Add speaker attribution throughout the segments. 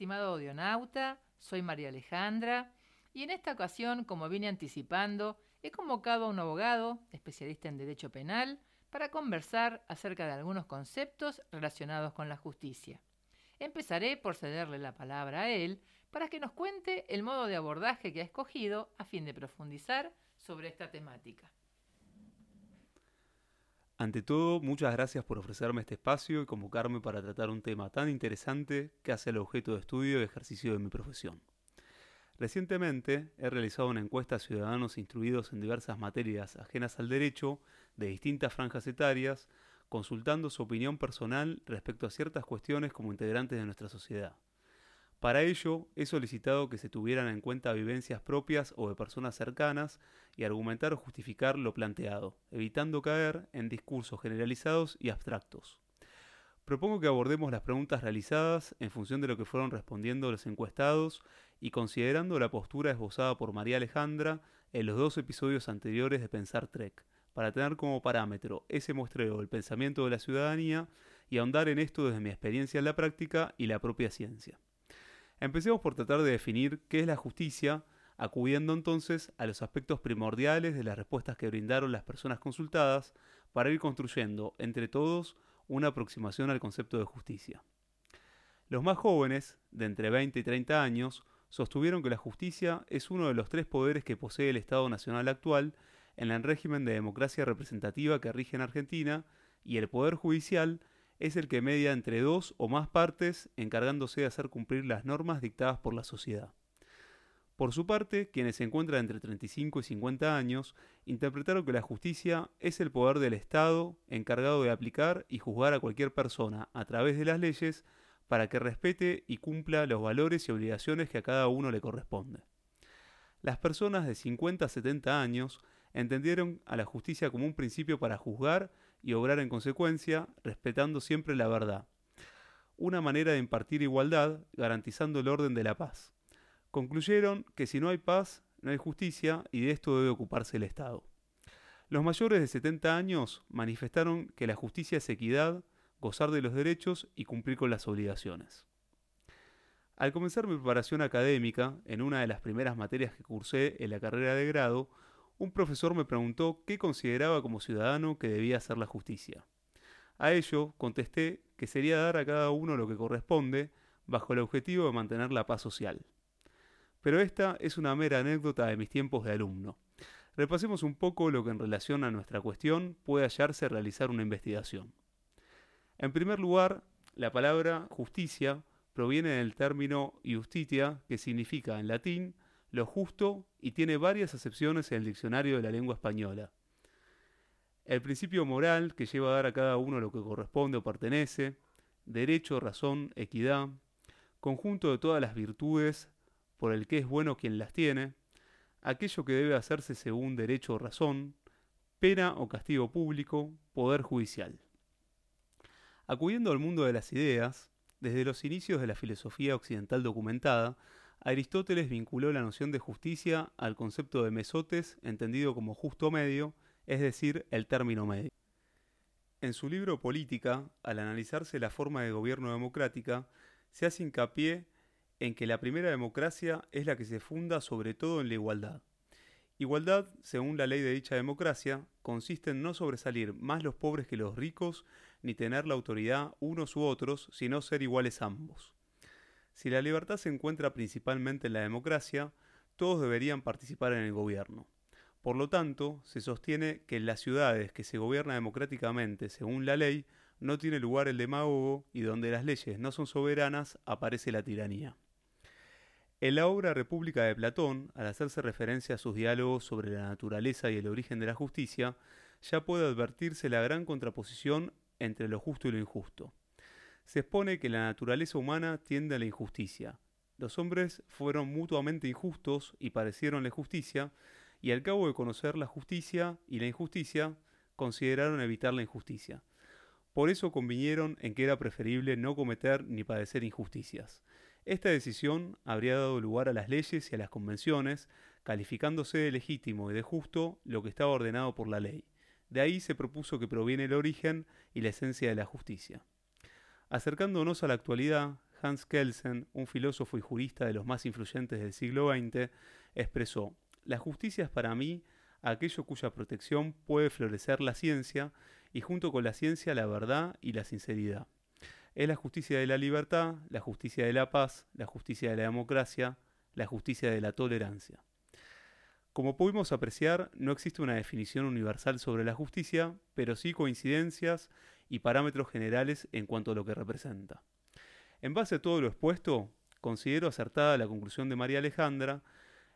Speaker 1: Estimado audionauta, soy María Alejandra y en esta ocasión, como vine anticipando, he convocado a un abogado, especialista en derecho penal, para conversar acerca de algunos conceptos relacionados con la justicia. Empezaré por cederle la palabra a él para que nos cuente el modo de abordaje que ha escogido a fin de profundizar sobre esta temática.
Speaker 2: Ante todo, muchas gracias por ofrecerme este espacio y convocarme para tratar un tema tan interesante que hace el objeto de estudio y ejercicio de mi profesión. Recientemente he realizado una encuesta a ciudadanos instruidos en diversas materias ajenas al derecho de distintas franjas etarias, consultando su opinión personal respecto a ciertas cuestiones como integrantes de nuestra sociedad. Para ello, he solicitado que se tuvieran en cuenta vivencias propias o de personas cercanas y argumentar o justificar lo planteado, evitando caer en discursos generalizados y abstractos. Propongo que abordemos las preguntas realizadas en función de lo que fueron respondiendo los encuestados y considerando la postura esbozada por María Alejandra en los dos episodios anteriores de Pensar Trek, para tener como parámetro ese muestreo del pensamiento de la ciudadanía y ahondar en esto desde mi experiencia en la práctica y la propia ciencia. Empecemos por tratar de definir qué es la justicia, acudiendo entonces a los aspectos primordiales de las respuestas que brindaron las personas consultadas para ir construyendo entre todos una aproximación al concepto de justicia. Los más jóvenes, de entre 20 y 30 años, sostuvieron que la justicia es uno de los tres poderes que posee el Estado Nacional actual en el régimen de democracia representativa que rige en Argentina y el Poder Judicial es el que media entre dos o más partes encargándose de hacer cumplir las normas dictadas por la sociedad. Por su parte, quienes se encuentran entre 35 y 50 años interpretaron que la justicia es el poder del Estado encargado de aplicar y juzgar a cualquier persona a través de las leyes para que respete y cumpla los valores y obligaciones que a cada uno le corresponde. Las personas de 50 a 70 años entendieron a la justicia como un principio para juzgar y obrar en consecuencia, respetando siempre la verdad. Una manera de impartir igualdad, garantizando el orden de la paz. Concluyeron que si no hay paz, no hay justicia y de esto debe ocuparse el Estado. Los mayores de 70 años manifestaron que la justicia es equidad, gozar de los derechos y cumplir con las obligaciones. Al comenzar mi preparación académica, en una de las primeras materias que cursé en la carrera de grado, un profesor me preguntó qué consideraba como ciudadano que debía hacer la justicia. A ello contesté que sería dar a cada uno lo que corresponde bajo el objetivo de mantener la paz social. Pero esta es una mera anécdota de mis tiempos de alumno. Repasemos un poco lo que en relación a nuestra cuestión puede hallarse realizar una investigación. En primer lugar, la palabra justicia proviene del término justitia, que significa en latín lo justo y tiene varias acepciones en el diccionario de la lengua española. El principio moral que lleva a dar a cada uno lo que corresponde o pertenece, derecho, razón, equidad, conjunto de todas las virtudes por el que es bueno quien las tiene, aquello que debe hacerse según derecho o razón, pena o castigo público, poder judicial. Acudiendo al mundo de las ideas, desde los inicios de la filosofía occidental documentada, Aristóteles vinculó la noción de justicia al concepto de mesotes, entendido como justo medio, es decir, el término medio. En su libro Política, al analizarse la forma de gobierno democrática, se hace hincapié en que la primera democracia es la que se funda sobre todo en la igualdad. Igualdad, según la ley de dicha democracia, consiste en no sobresalir más los pobres que los ricos, ni tener la autoridad unos u otros, sino ser iguales ambos. Si la libertad se encuentra principalmente en la democracia, todos deberían participar en el gobierno. Por lo tanto, se sostiene que en las ciudades que se gobierna democráticamente según la ley, no tiene lugar el demagogo y donde las leyes no son soberanas aparece la tiranía. En la obra República de Platón, al hacerse referencia a sus diálogos sobre la naturaleza y el origen de la justicia, ya puede advertirse la gran contraposición entre lo justo y lo injusto se expone que la naturaleza humana tiende a la injusticia. Los hombres fueron mutuamente injustos y parecieron la justicia, y al cabo de conocer la justicia y la injusticia, consideraron evitar la injusticia. Por eso convinieron en que era preferible no cometer ni padecer injusticias. Esta decisión habría dado lugar a las leyes y a las convenciones, calificándose de legítimo y de justo lo que estaba ordenado por la ley. De ahí se propuso que proviene el origen y la esencia de la justicia. Acercándonos a la actualidad, Hans Kelsen, un filósofo y jurista de los más influyentes del siglo XX, expresó, La justicia es para mí aquello cuya protección puede florecer la ciencia y junto con la ciencia la verdad y la sinceridad. Es la justicia de la libertad, la justicia de la paz, la justicia de la democracia, la justicia de la tolerancia. Como pudimos apreciar, no existe una definición universal sobre la justicia, pero sí coincidencias y parámetros generales en cuanto a lo que representa. En base a todo lo expuesto, considero acertada la conclusión de María Alejandra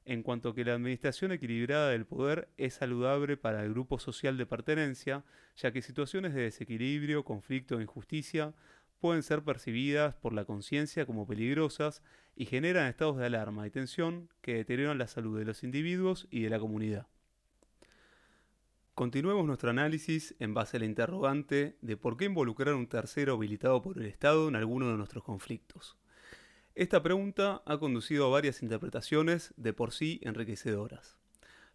Speaker 2: en cuanto a que la administración equilibrada del poder es saludable para el grupo social de pertenencia, ya que situaciones de desequilibrio, conflicto e injusticia pueden ser percibidas por la conciencia como peligrosas y generan estados de alarma y tensión que deterioran la salud de los individuos y de la comunidad. Continuemos nuestro análisis en base al interrogante de por qué involucrar a un tercero habilitado por el Estado en alguno de nuestros conflictos. Esta pregunta ha conducido a varias interpretaciones de por sí enriquecedoras.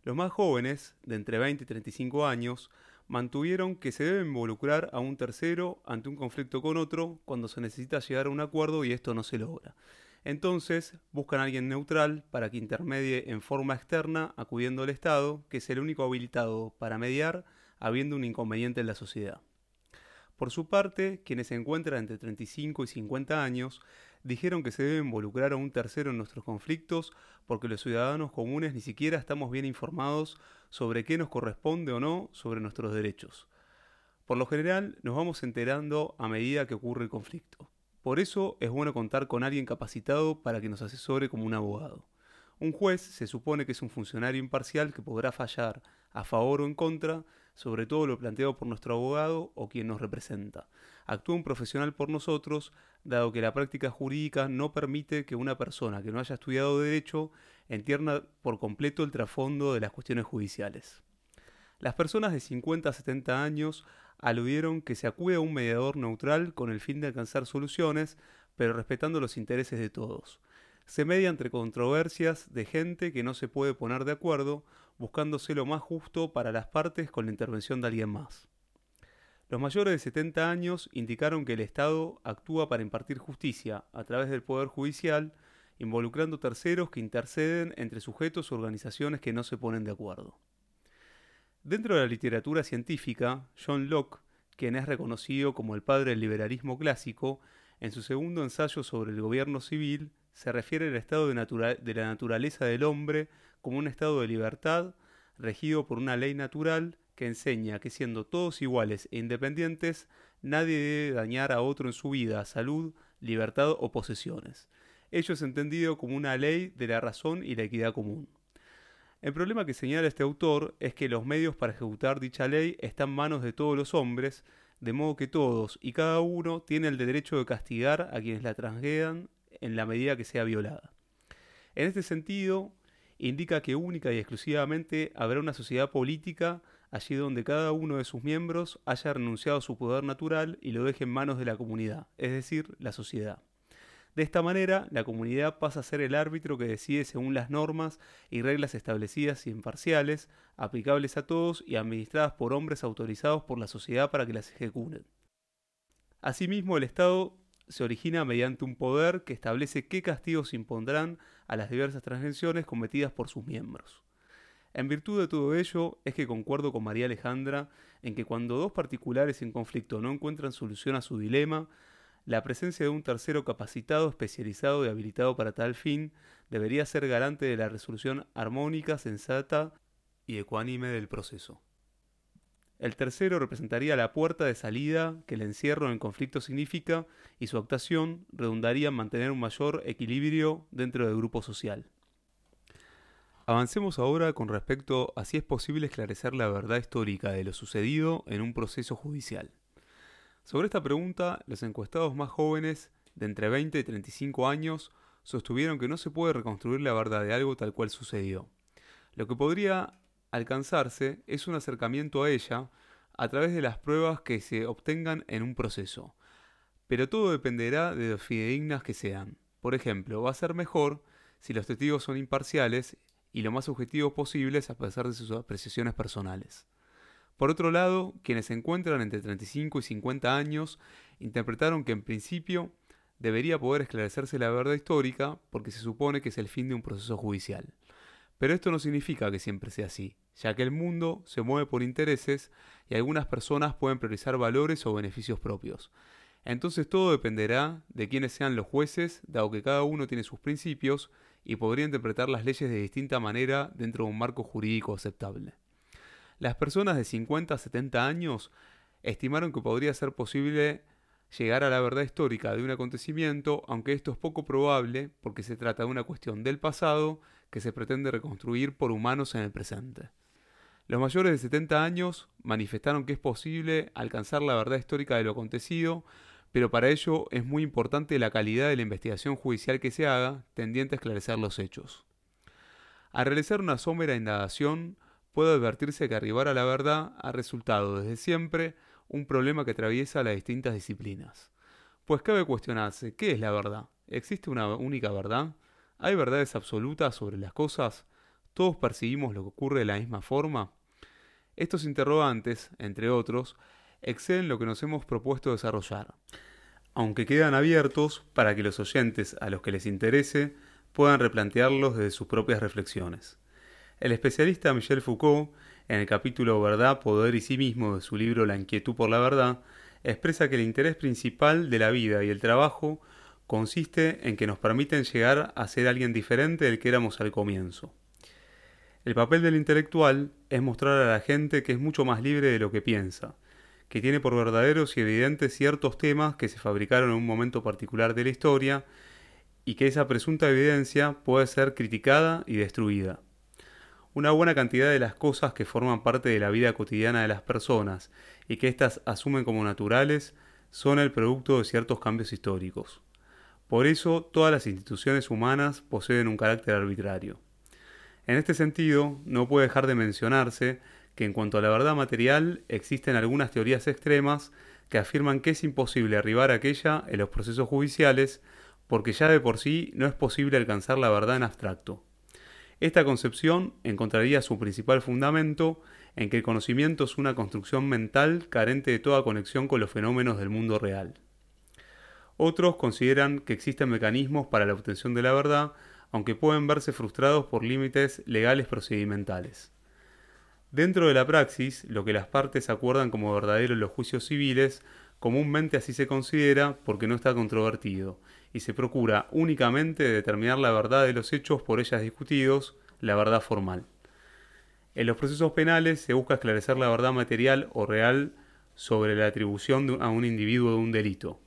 Speaker 2: Los más jóvenes, de entre 20 y 35 años, mantuvieron que se debe involucrar a un tercero ante un conflicto con otro cuando se necesita llegar a un acuerdo y esto no se logra. Entonces buscan a alguien neutral para que intermedie en forma externa acudiendo al Estado, que es el único habilitado para mediar habiendo un inconveniente en la sociedad. Por su parte, quienes se encuentran entre 35 y 50 años dijeron que se debe involucrar a un tercero en nuestros conflictos porque los ciudadanos comunes ni siquiera estamos bien informados sobre qué nos corresponde o no sobre nuestros derechos. Por lo general nos vamos enterando a medida que ocurre el conflicto. Por eso es bueno contar con alguien capacitado para que nos asesore como un abogado. Un juez se supone que es un funcionario imparcial que podrá fallar a favor o en contra sobre todo lo planteado por nuestro abogado o quien nos representa. Actúa un profesional por nosotros, dado que la práctica jurídica no permite que una persona que no haya estudiado derecho entienda por completo el trasfondo de las cuestiones judiciales. Las personas de 50 a 70 años aludieron que se acude a un mediador neutral con el fin de alcanzar soluciones, pero respetando los intereses de todos. Se media entre controversias de gente que no se puede poner de acuerdo, buscándose lo más justo para las partes con la intervención de alguien más. Los mayores de 70 años indicaron que el Estado actúa para impartir justicia a través del Poder Judicial, involucrando terceros que interceden entre sujetos o organizaciones que no se ponen de acuerdo. Dentro de la literatura científica, John Locke, quien es reconocido como el padre del liberalismo clásico, en su segundo ensayo sobre el gobierno civil, se refiere al estado de, de, la naturaleza del hombre como un estado de libertad regido por una ley natural que enseña que siendo todos iguales e independientes, nadie debe dañar a otro en su vida, salud, libertad o posesiones. Ello es entendido como una ley de la razón y la equidad común. El problema que señala este autor es que los medios para ejecutar dicha ley están en manos de todos los hombres, de modo que todos y cada uno tiene el derecho de castigar a quienes la transgredan en la medida que sea violada. En este sentido, indica que única y exclusivamente habrá una sociedad política allí donde cada uno de sus miembros haya renunciado a su poder natural y lo deje en manos de la comunidad, es decir, la sociedad. De esta manera, la comunidad pasa a ser el árbitro que decide según las normas y reglas establecidas y imparciales, aplicables a todos y administradas por hombres autorizados por la sociedad para que las ejecuten. Asimismo, el Estado se origina mediante un poder que establece qué castigos impondrán a las diversas transgresiones cometidas por sus miembros. En virtud de todo ello, es que concuerdo con María Alejandra en que cuando dos particulares en conflicto no encuentran solución a su dilema, la presencia de un tercero capacitado, especializado y habilitado para tal fin debería ser garante de la resolución armónica, sensata y ecuánime del proceso. El tercero representaría la puerta de salida que el encierro en conflicto significa y su actuación redundaría en mantener un mayor equilibrio dentro del grupo social. Avancemos ahora con respecto a si es posible esclarecer la verdad histórica de lo sucedido en un proceso judicial. Sobre esta pregunta, los encuestados más jóvenes, de entre 20 y 35 años, sostuvieron que no se puede reconstruir la verdad de algo tal cual sucedió. Lo que podría alcanzarse es un acercamiento a ella a través de las pruebas que se obtengan en un proceso. Pero todo dependerá de lo fidedignas que sean. Por ejemplo, va a ser mejor si los testigos son imparciales y lo más objetivos posibles a pesar de sus apreciaciones personales. Por otro lado, quienes se encuentran entre 35 y 50 años interpretaron que en principio debería poder esclarecerse la verdad histórica porque se supone que es el fin de un proceso judicial. Pero esto no significa que siempre sea así, ya que el mundo se mueve por intereses y algunas personas pueden priorizar valores o beneficios propios. Entonces todo dependerá de quiénes sean los jueces, dado que cada uno tiene sus principios y podría interpretar las leyes de distinta manera dentro de un marco jurídico aceptable. Las personas de 50 a 70 años estimaron que podría ser posible llegar a la verdad histórica de un acontecimiento, aunque esto es poco probable porque se trata de una cuestión del pasado que se pretende reconstruir por humanos en el presente. Los mayores de 70 años manifestaron que es posible alcanzar la verdad histórica de lo acontecido, pero para ello es muy importante la calidad de la investigación judicial que se haga, tendiente a esclarecer los hechos. Al realizar una somera indagación, puede advertirse que arribar a la verdad ha resultado desde siempre un problema que atraviesa las distintas disciplinas. Pues cabe cuestionarse, ¿qué es la verdad? ¿Existe una única verdad? ¿Hay verdades absolutas sobre las cosas? ¿Todos percibimos lo que ocurre de la misma forma? Estos interrogantes, entre otros, exceden lo que nos hemos propuesto desarrollar, aunque quedan abiertos para que los oyentes a los que les interese puedan replantearlos desde sus propias reflexiones. El especialista Michel Foucault en el capítulo Verdad, Poder y Sí mismo de su libro La inquietud por la verdad, expresa que el interés principal de la vida y el trabajo consiste en que nos permiten llegar a ser alguien diferente del que éramos al comienzo. El papel del intelectual es mostrar a la gente que es mucho más libre de lo que piensa, que tiene por verdaderos y evidentes ciertos temas que se fabricaron en un momento particular de la historia y que esa presunta evidencia puede ser criticada y destruida una buena cantidad de las cosas que forman parte de la vida cotidiana de las personas y que éstas asumen como naturales son el producto de ciertos cambios históricos. Por eso todas las instituciones humanas poseen un carácter arbitrario. En este sentido, no puede dejar de mencionarse que en cuanto a la verdad material existen algunas teorías extremas que afirman que es imposible arribar a aquella en los procesos judiciales porque ya de por sí no es posible alcanzar la verdad en abstracto. Esta concepción encontraría su principal fundamento en que el conocimiento es una construcción mental carente de toda conexión con los fenómenos del mundo real. Otros consideran que existen mecanismos para la obtención de la verdad, aunque pueden verse frustrados por límites legales procedimentales. Dentro de la praxis, lo que las partes acuerdan como verdadero en los juicios civiles, comúnmente así se considera porque no está controvertido, y se procura únicamente determinar la verdad de los hechos por ellas discutidos, la verdad formal. En los procesos penales se busca esclarecer la verdad material o real sobre la atribución a un individuo de un delito.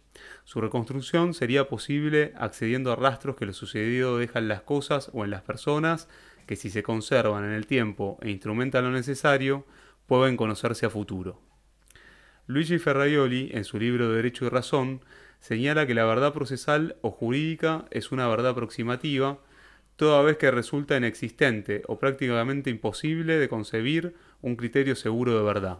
Speaker 2: Su reconstrucción sería posible accediendo a rastros que lo sucedido deja en las cosas o en las personas que si se conservan en el tiempo e instrumentan lo necesario, pueden conocerse a futuro. Luigi Ferraioli, en su libro Derecho y Razón, señala que la verdad procesal o jurídica es una verdad aproximativa, toda vez que resulta inexistente o prácticamente imposible de concebir un criterio seguro de verdad.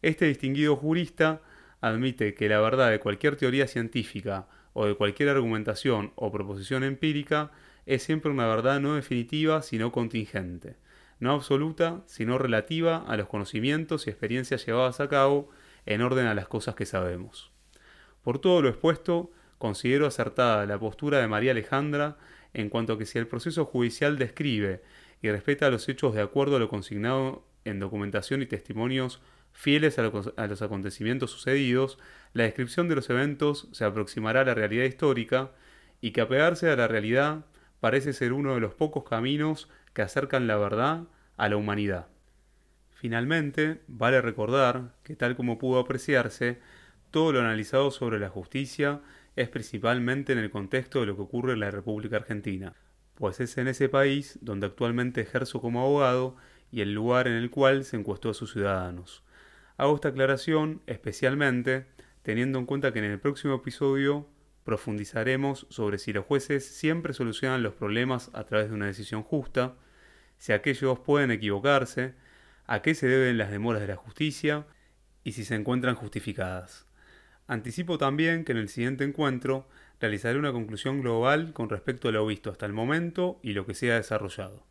Speaker 2: Este distinguido jurista admite que la verdad de cualquier teoría científica o de cualquier argumentación o proposición empírica es siempre una verdad no definitiva sino contingente, no absoluta sino relativa a los conocimientos y experiencias llevadas a cabo en orden a las cosas que sabemos. Por todo lo expuesto, considero acertada la postura de María Alejandra en cuanto a que si el proceso judicial describe y respeta los hechos de acuerdo a lo consignado en documentación y testimonios fieles a, los acontecimientos sucedidos, la descripción de los eventos se aproximará a la realidad histórica y que apegarse a la realidad parece ser uno de los pocos caminos que acercan la verdad a la humanidad. Finalmente, vale recordar que tal como pudo apreciarse, todo lo analizado sobre la justicia es principalmente en el contexto de lo que ocurre en la República Argentina, pues es en ese país donde actualmente ejerzo como abogado y el lugar en el cual se encuestó a sus ciudadanos. Hago esta aclaración especialmente teniendo en cuenta que en el próximo episodio profundizaremos sobre si los jueces siempre solucionan los problemas a través de una decisión justa, si aquellos pueden equivocarse, a qué se deben las demoras de la justicia y si se encuentran justificadas. Anticipo también que en el siguiente encuentro realizaré una conclusión global con respecto a lo visto hasta el momento y lo que se ha desarrollado.